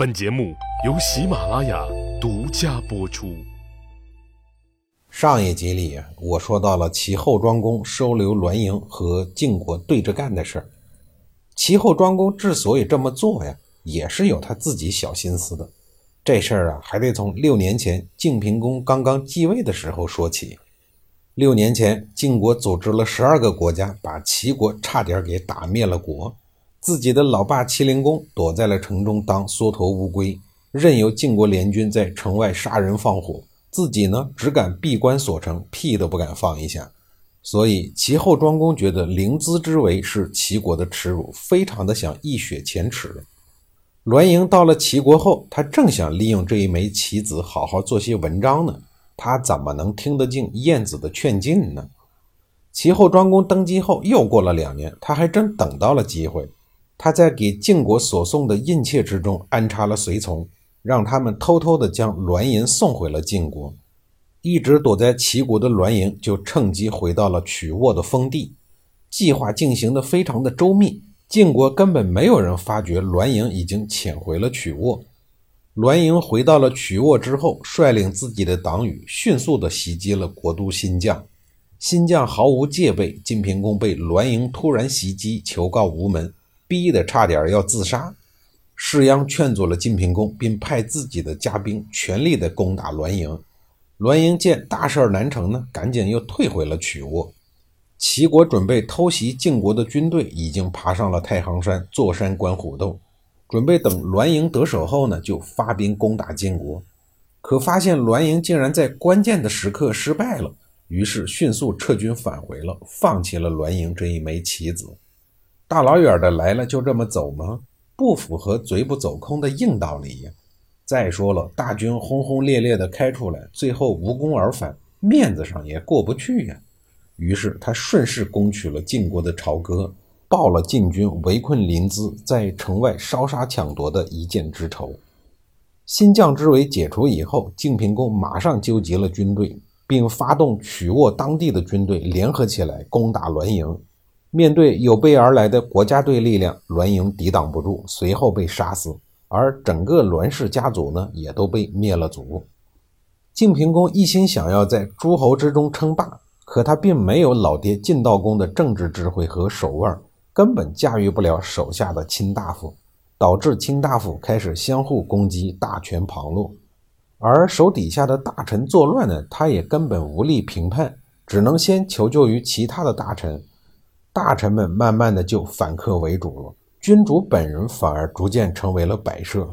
本节目由喜马拉雅独家播出。上一集里，我说到了齐后庄公收留栾盈和晋国对着干的事儿。齐后庄公之所以这么做呀，也是有他自己小心思的。这事儿啊，还得从六年前晋平公刚刚继位的时候说起。六年前，晋国组织了十二个国家，把齐国差点给打灭了国。自己的老爸齐灵公躲在了城中当缩头乌龟，任由晋国联军在城外杀人放火，自己呢只敢闭关锁城，屁都不敢放一下。所以齐后庄公觉得临淄之围是齐国的耻辱，非常的想一雪前耻。栾盈到了齐国后，他正想利用这一枚棋子好好做些文章呢，他怎么能听得进晏子的劝进呢？齐后庄公登基后又过了两年，他还真等到了机会。他在给晋国所送的印切之中安插了随从，让他们偷偷地将栾盈送回了晋国。一直躲在齐国的栾盈就趁机回到了曲沃的封地。计划进行的非常的周密，晋国根本没有人发觉栾盈已经潜回了曲沃。栾盈回到了曲沃之后，率领自己的党羽迅速地袭击了国都新绛。新绛毫无戒备，晋平公被栾盈突然袭击，求告无门。逼得差点要自杀，士鞅劝阻了晋平公，并派自己的家兵全力的攻打栾盈。栾盈见大事难成呢，赶紧又退回了曲沃。齐国准备偷袭晋国的军队已经爬上了太行山，坐山观虎斗，准备等栾盈得手后呢，就发兵攻打晋国。可发现栾盈竟然在关键的时刻失败了，于是迅速撤军返回了，放弃了栾盈这一枚棋子。大老远的来了，就这么走吗？不符合嘴不走空的硬道理呀！再说了，大军轰轰烈烈的开出来，最后无功而返，面子上也过不去呀。于是他顺势攻取了晋国的朝歌，报了晋军围困临淄，在城外烧杀抢夺的一箭之仇。新绛之围解除以后，晋平公马上纠集了军队，并发动曲沃当地的军队联合起来攻打栾盈。面对有备而来的国家队力量，栾盈抵挡不住，随后被杀死。而整个栾氏家族呢，也都被灭了族。晋平公一心想要在诸侯之中称霸，可他并没有老爹晋悼公的政治智慧和手腕，根本驾驭不了手下的卿大夫，导致卿大夫开始相互攻击，大权旁落。而手底下的大臣作乱呢，他也根本无力评判，只能先求救于其他的大臣。大臣们慢慢的就反客为主了，君主本人反而逐渐成为了摆设。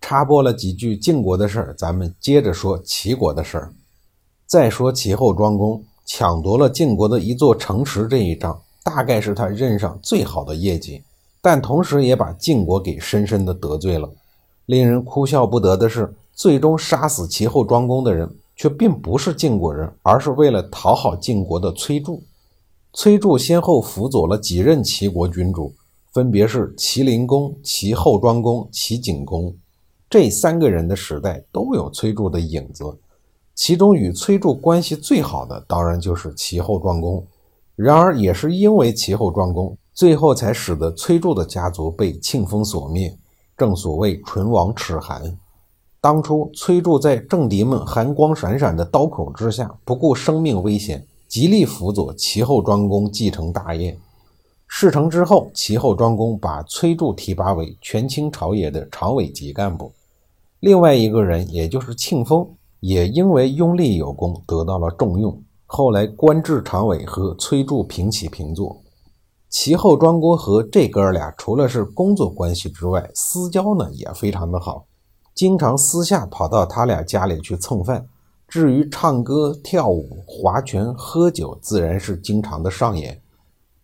插播了几句晋国的事儿，咱们接着说齐国的事儿。再说齐后庄公抢夺了晋国的一座城池这一仗，大概是他任上最好的业绩，但同时也把晋国给深深的得罪了。令人哭笑不得的是，最终杀死齐后庄公的人却并不是晋国人，而是为了讨好晋国的崔杼。崔杼先后辅佐了几任齐国君主，分别是齐灵公、齐后庄公、齐景公。这三个人的时代都有崔杼的影子。其中与崔杼关系最好的，当然就是齐后庄公。然而，也是因为齐后庄公，最后才使得崔杼的家族被庆封所灭。正所谓唇亡齿寒。当初崔杼在政敌们寒光闪闪的刀口之下，不顾生命危险。极力辅佐齐后庄公继承大业。事成之后，齐后庄公把崔杼提拔为权倾朝野的常委级干部。另外一个人，也就是庆丰，也因为拥立有功，得到了重用。后来官至常委，和崔杼平起平坐。齐后庄公和这哥俩，除了是工作关系之外，私交呢也非常的好，经常私下跑到他俩家里去蹭饭。至于唱歌、跳舞、划拳、喝酒，自然是经常的上演。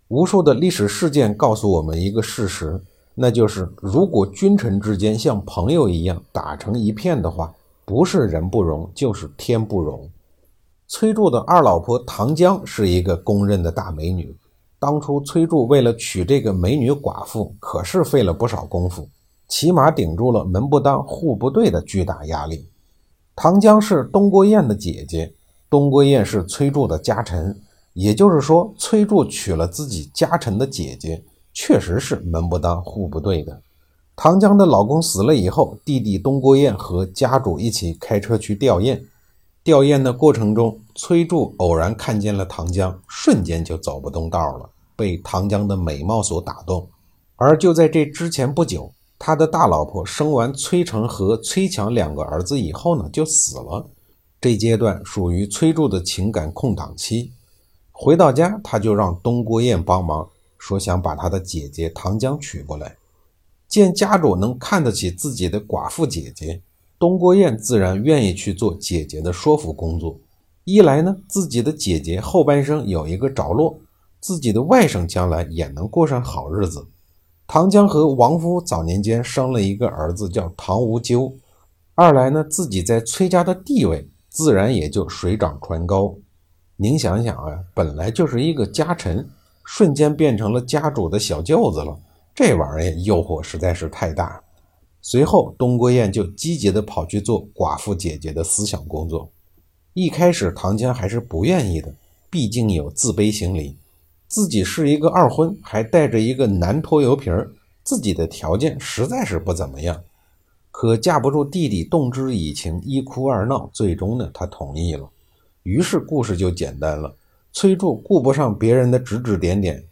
无数的历史事件告诉我们一个事实，那就是如果君臣之间像朋友一样打成一片的话，不是人不容，就是天不容。崔杼的二老婆唐江是一个公认的大美女。当初崔杼为了娶这个美女寡妇，可是费了不少功夫，起码顶住了门不当户不对的巨大压力。唐江是东郭燕的姐姐，东郭燕是崔杼的家臣，也就是说，崔杼娶了自己家臣的姐姐，确实是门不当户不对的。唐江的老公死了以后，弟弟东郭燕和家主一起开车去吊唁。吊唁的过程中，崔杼偶然看见了唐江，瞬间就走不动道了，被唐江的美貌所打动。而就在这之前不久，他的大老婆生完崔成和崔强两个儿子以后呢，就死了。这阶段属于崔柱的情感空档期。回到家，他就让东郭燕帮忙，说想把他的姐姐唐江娶过来。见家主能看得起自己的寡妇姐姐。东郭燕自然愿意去做姐姐的说服工作。一来呢，自己的姐姐后半生有一个着落，自己的外甥将来也能过上好日子。唐江和王夫早年间生了一个儿子，叫唐无咎。二来呢，自己在崔家的地位自然也就水涨船高。您想想啊，本来就是一个家臣，瞬间变成了家主的小舅子了，这玩意儿诱惑实在是太大。随后，东郭燕就积极地跑去做寡妇姐姐的思想工作。一开始，唐江还是不愿意的，毕竟有自卑心理，自己是一个二婚，还带着一个男拖油瓶儿自己的条件实在是不怎么样。可架不住弟弟动之以情，一哭二闹，最终呢，他同意了。于是故事就简单了。崔杼顾不上别人的指指点点，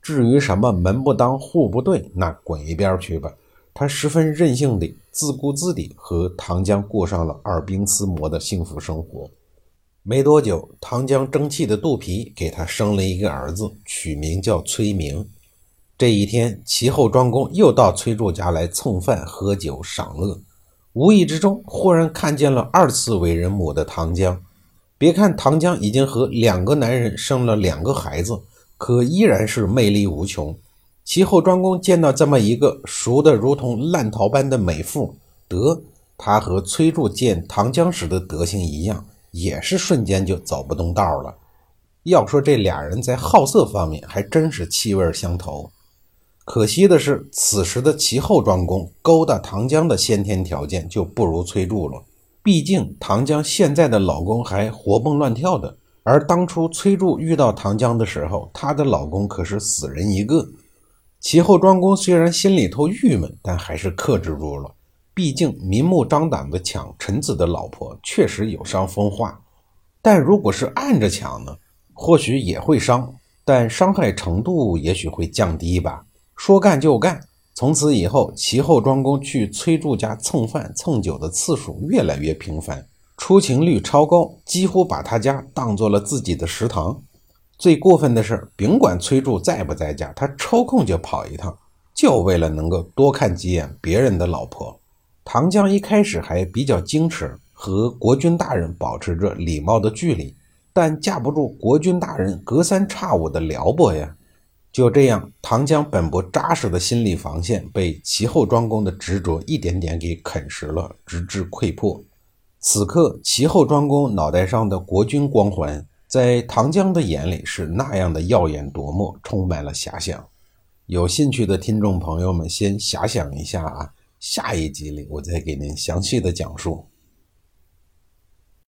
至于什么门不当户不对，那滚一边去吧。他十分任性地自顾自地和唐江过上了耳鬓厮磨的幸福生活。没多久，唐江争气的肚皮给他生了一个儿子，取名叫崔明。这一天，齐后庄公又到崔杼家来蹭饭、喝酒、赏乐，无意之中忽然看见了二次为人母的唐江。别看唐江已经和两个男人生了两个孩子，可依然是魅力无穷。其后，庄公见到这么一个熟得如同烂桃般的美妇，得他和崔杼见唐江时的德行一样，也是瞬间就走不动道了。要说这俩人在好色方面还真是气味相投。可惜的是，此时的齐后庄公勾搭唐江的先天条件就不如崔杼了。毕竟唐江现在的老公还活蹦乱跳的，而当初崔杼遇到唐江的时候，她的老公可是死人一个。齐后，庄公虽然心里头郁闷，但还是克制住了。毕竟明目张胆的抢臣子的老婆，确实有伤风化。但如果是暗着抢呢？或许也会伤，但伤害程度也许会降低吧。说干就干，从此以后，其后庄公去崔杼家蹭饭蹭酒的次数越来越频繁，出勤率超高，几乎把他家当做了自己的食堂。最过分的是，甭管崔杼在不在家，他抽空就跑一趟，就为了能够多看几眼别人的老婆。唐江一开始还比较矜持，和国君大人保持着礼貌的距离，但架不住国君大人隔三差五的撩拨呀。就这样，唐江本不扎实的心理防线被齐后庄公的执着一点点给啃食了，直至溃破。此刻，齐后庄公脑袋上的国君光环。在唐江的眼里是那样的耀眼夺目，充满了遐想。有兴趣的听众朋友们，先遐想一下啊，下一集里我再给您详细的讲述。